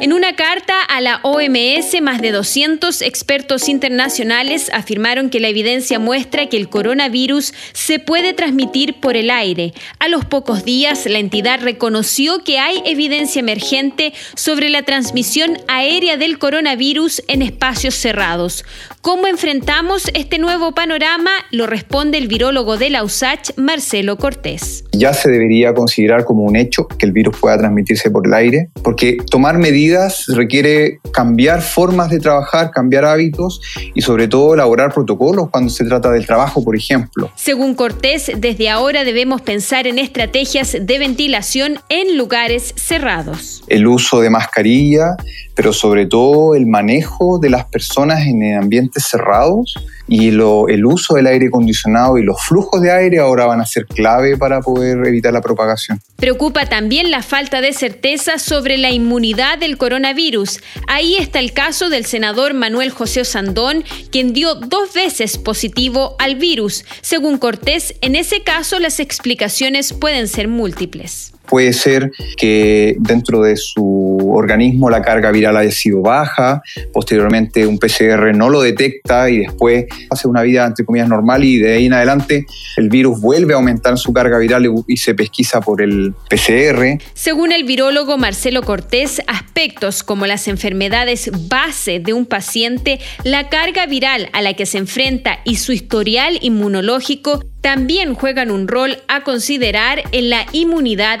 En una carta a la OMS, más de 200 expertos internacionales afirmaron que la evidencia muestra que el coronavirus se puede transmitir por el aire. A los pocos días, la entidad reconoció que hay evidencia emergente sobre la transmisión aérea del coronavirus en espacios cerrados. ¿Cómo enfrentamos este nuevo panorama? Lo responde el virólogo de la USACH, Marcelo Cortés. Ya se debería considerar como un hecho que el virus pueda transmitirse por el aire, porque tomar medidas requiere cambiar formas de trabajar, cambiar hábitos y sobre todo elaborar protocolos cuando se trata del trabajo, por ejemplo. Según Cortés, desde ahora debemos pensar en estrategias de ventilación en lugares cerrados. El uso de mascarilla, pero sobre todo el manejo de las personas en ambientes cerrados y el uso del aire acondicionado y los flujos de aire ahora van a ser clave para poder evitar la propagación. Preocupa también la falta de certeza sobre la inmunidad del coronavirus. Ahí está el caso del senador Manuel José Sandón, quien dio dos veces positivo al virus. Según Cortés, en ese caso las explicaciones pueden ser múltiples. Puede ser que dentro de su organismo la carga viral haya sido baja, posteriormente un PCR no lo detecta y después hace una vida entre comillas normal y de ahí en adelante el virus vuelve a aumentar su carga viral y se pesquisa por el PCR. Según el virólogo Marcelo Cortés, aspectos como las enfermedades base de un paciente, la carga viral a la que se enfrenta y su historial inmunológico también juegan un rol a considerar en la inmunidad